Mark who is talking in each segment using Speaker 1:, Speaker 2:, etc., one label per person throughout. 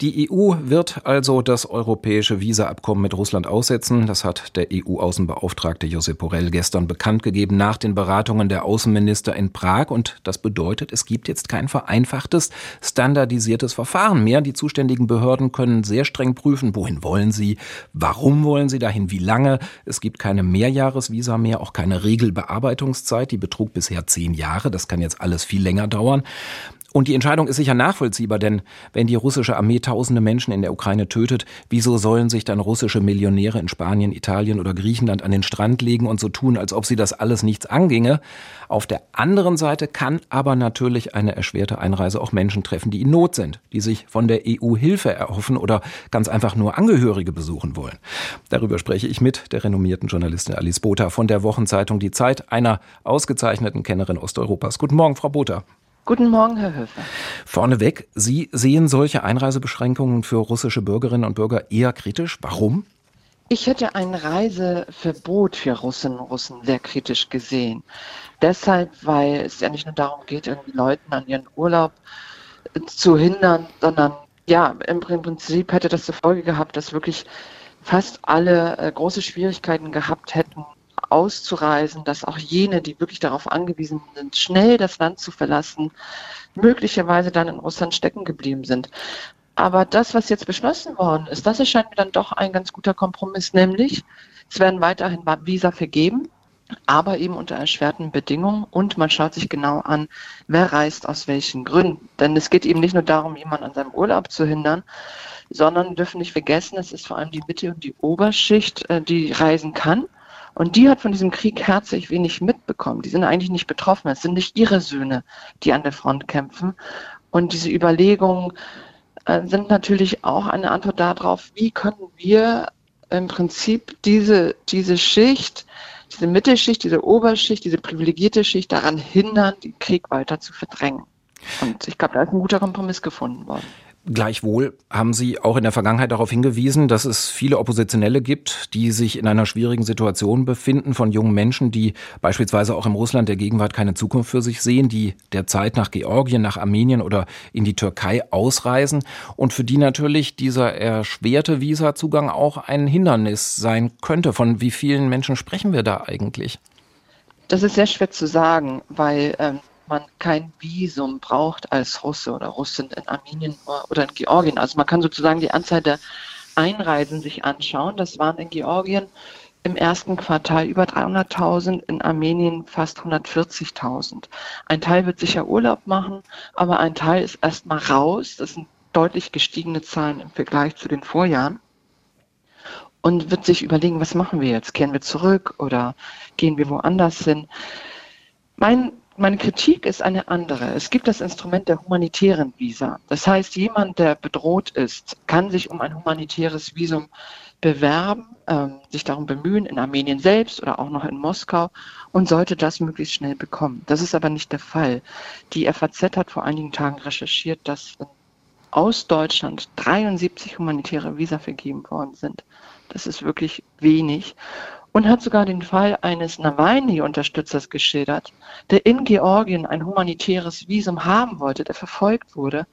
Speaker 1: Die EU wird also das europäische Visaabkommen mit Russland aussetzen. Das hat der EU-Außenbeauftragte Josep Borrell gestern bekannt gegeben nach den Beratungen der Außenminister in Prag. Und das bedeutet, es gibt jetzt kein vereinfachtes, standardisiertes Verfahren mehr. Die zuständigen Behörden können sehr streng prüfen, wohin wollen sie, warum wollen sie dahin, wie lange. Es gibt keine Mehrjahresvisa mehr, auch keine Regelbearbeitungszeit. Die betrug bisher zehn Jahre. Das kann jetzt alles viel länger dauern. Und die Entscheidung ist sicher nachvollziehbar, denn wenn die russische Armee tausende Menschen in der Ukraine tötet, wieso sollen sich dann russische Millionäre in Spanien, Italien oder Griechenland an den Strand legen und so tun, als ob sie das alles nichts anginge? Auf der anderen Seite kann aber natürlich eine erschwerte Einreise auch Menschen treffen, die in Not sind, die sich von der EU Hilfe erhoffen oder ganz einfach nur Angehörige besuchen wollen. Darüber spreche ich mit der renommierten Journalistin Alice Botha von der Wochenzeitung Die Zeit, einer ausgezeichneten Kennerin Osteuropas. Guten Morgen, Frau Botha.
Speaker 2: Guten Morgen, Herr Höfer.
Speaker 1: Vorneweg, Sie sehen solche Einreisebeschränkungen für russische Bürgerinnen und Bürger eher kritisch. Warum?
Speaker 2: Ich hätte ein Reiseverbot für Russinnen und Russen sehr kritisch gesehen. Deshalb, weil es ja nicht nur darum geht, irgendwie Leuten an ihren Urlaub zu hindern, sondern ja, im Prinzip hätte das zur Folge gehabt, dass wirklich fast alle äh, große Schwierigkeiten gehabt hätten, auszureisen, dass auch jene, die wirklich darauf angewiesen sind, schnell das Land zu verlassen, möglicherweise dann in Russland stecken geblieben sind. Aber das, was jetzt beschlossen worden ist, das erscheint mir dann doch ein ganz guter Kompromiss, nämlich es werden weiterhin Visa vergeben, aber eben unter erschwerten Bedingungen und man schaut sich genau an, wer reist aus welchen Gründen. Denn es geht eben nicht nur darum, jemanden an seinem Urlaub zu hindern, sondern dürfen nicht vergessen, es ist vor allem die Mitte und die Oberschicht, äh, die reisen kann und die hat von diesem Krieg herzlich wenig mitbekommen. Die sind eigentlich nicht betroffen. Es sind nicht ihre Söhne, die an der Front kämpfen. Und diese Überlegungen äh, sind natürlich auch eine Antwort darauf, wie können wir im Prinzip diese, diese Schicht, diese Mittelschicht, diese Oberschicht, diese privilegierte Schicht daran hindern, den Krieg weiter zu verdrängen. Und ich glaube, da ist ein guter Kompromiss gefunden worden.
Speaker 1: Gleichwohl haben Sie auch in der Vergangenheit darauf hingewiesen, dass es viele Oppositionelle gibt, die sich in einer schwierigen Situation befinden, von jungen Menschen, die beispielsweise auch im Russland der Gegenwart keine Zukunft für sich sehen, die derzeit nach Georgien, nach Armenien oder in die Türkei ausreisen und für die natürlich dieser erschwerte Visazugang auch ein Hindernis sein könnte. Von wie vielen Menschen sprechen wir da eigentlich?
Speaker 2: Das ist sehr schwer zu sagen, weil ähm, man kein Visum braucht als Russe oder Russin in Armenien oder in Georgien. Also man kann sozusagen die Anzahl der Einreisen sich anschauen. Das waren in Georgien im ersten Quartal über 300.000, in Armenien fast 140.000. Ein Teil wird sicher Urlaub machen, aber ein Teil ist erstmal raus. Das sind deutlich gestiegene Zahlen im Vergleich zu den Vorjahren und wird sich überlegen, was machen wir jetzt? Kehren wir zurück oder gehen wir woanders hin? Mein meine Kritik ist eine andere. Es gibt das Instrument der humanitären Visa. Das heißt, jemand, der bedroht ist, kann sich um ein humanitäres Visum bewerben, ähm, sich darum bemühen, in Armenien selbst oder auch noch in Moskau und sollte das möglichst schnell bekommen. Das ist aber nicht der Fall. Die FAZ hat vor einigen Tagen recherchiert, dass aus Deutschland 73 humanitäre Visa vergeben worden sind. Das ist wirklich wenig und hat sogar den Fall eines Nawalny-Unterstützers geschildert, der in Georgien ein humanitäres Visum haben wollte, der verfolgt wurde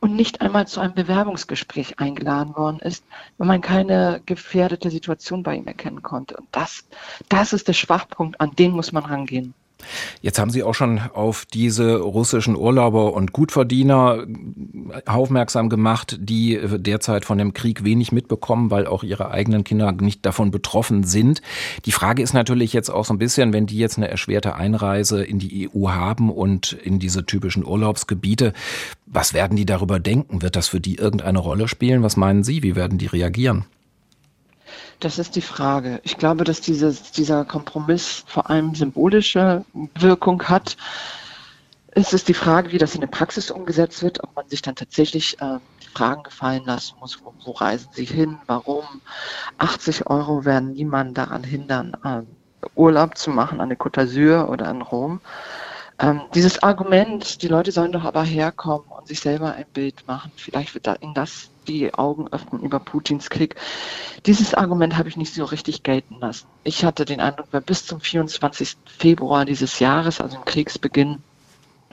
Speaker 2: und nicht einmal zu einem Bewerbungsgespräch eingeladen worden ist, weil man keine gefährdete Situation bei ihm erkennen konnte. Und das, das ist der Schwachpunkt, an den muss man rangehen.
Speaker 1: Jetzt haben Sie auch schon auf diese russischen Urlauber und Gutverdiener aufmerksam gemacht, die derzeit von dem Krieg wenig mitbekommen, weil auch ihre eigenen Kinder nicht davon betroffen sind. Die Frage ist natürlich jetzt auch so ein bisschen, wenn die jetzt eine erschwerte Einreise in die EU haben und in diese typischen Urlaubsgebiete, was werden die darüber denken? Wird das für die irgendeine Rolle spielen? Was meinen Sie? Wie werden die reagieren?
Speaker 2: Das ist die Frage. Ich glaube, dass dieses, dieser Kompromiss vor allem symbolische Wirkung hat. Es ist die Frage, wie das in der Praxis umgesetzt wird, ob man sich dann tatsächlich äh, Fragen gefallen lassen muss, wo, wo, reisen Sie hin, warum. 80 Euro werden niemanden daran hindern, äh, Urlaub zu machen an der Côte d'Azur oder in Rom. Ähm, dieses Argument, die Leute sollen doch aber herkommen und sich selber ein Bild machen, vielleicht wird da ihnen das die Augen öffnen über Putins Krieg. Dieses Argument habe ich nicht so richtig gelten lassen. Ich hatte den Eindruck, wer bis zum 24. Februar dieses Jahres, also im Kriegsbeginn,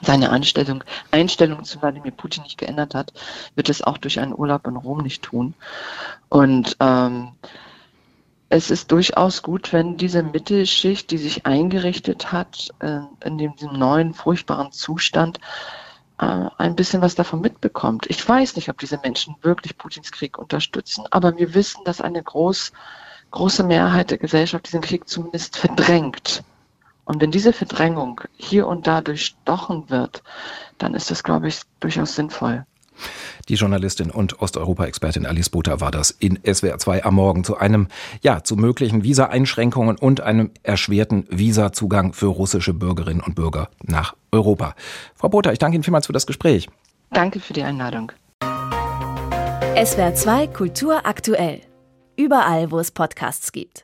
Speaker 2: seine Einstellung, Einstellung zu Wladimir Putin nicht geändert hat, wird es auch durch einen Urlaub in Rom nicht tun. Und ähm, es ist durchaus gut, wenn diese Mittelschicht, die sich eingerichtet hat äh, in diesem neuen furchtbaren Zustand, äh, ein bisschen was davon mitbekommt. Ich weiß nicht, ob diese Menschen wirklich Putins Krieg unterstützen, aber wir wissen, dass eine groß, große Mehrheit der Gesellschaft diesen Krieg zumindest verdrängt. Und wenn diese Verdrängung hier und da durchstochen wird, dann ist das, glaube ich, durchaus sinnvoll.
Speaker 1: Die Journalistin und Osteuropa-Expertin Alice Butter war das in SWR 2 am Morgen zu einem, ja, zu möglichen Visa-Einschränkungen und einem erschwerten Visazugang für russische Bürgerinnen und Bürger nach Europa. Frau Butter, ich danke Ihnen vielmals für das Gespräch.
Speaker 2: Danke für die Einladung.
Speaker 3: SWR 2 Kultur aktuell. Überall, wo es Podcasts gibt.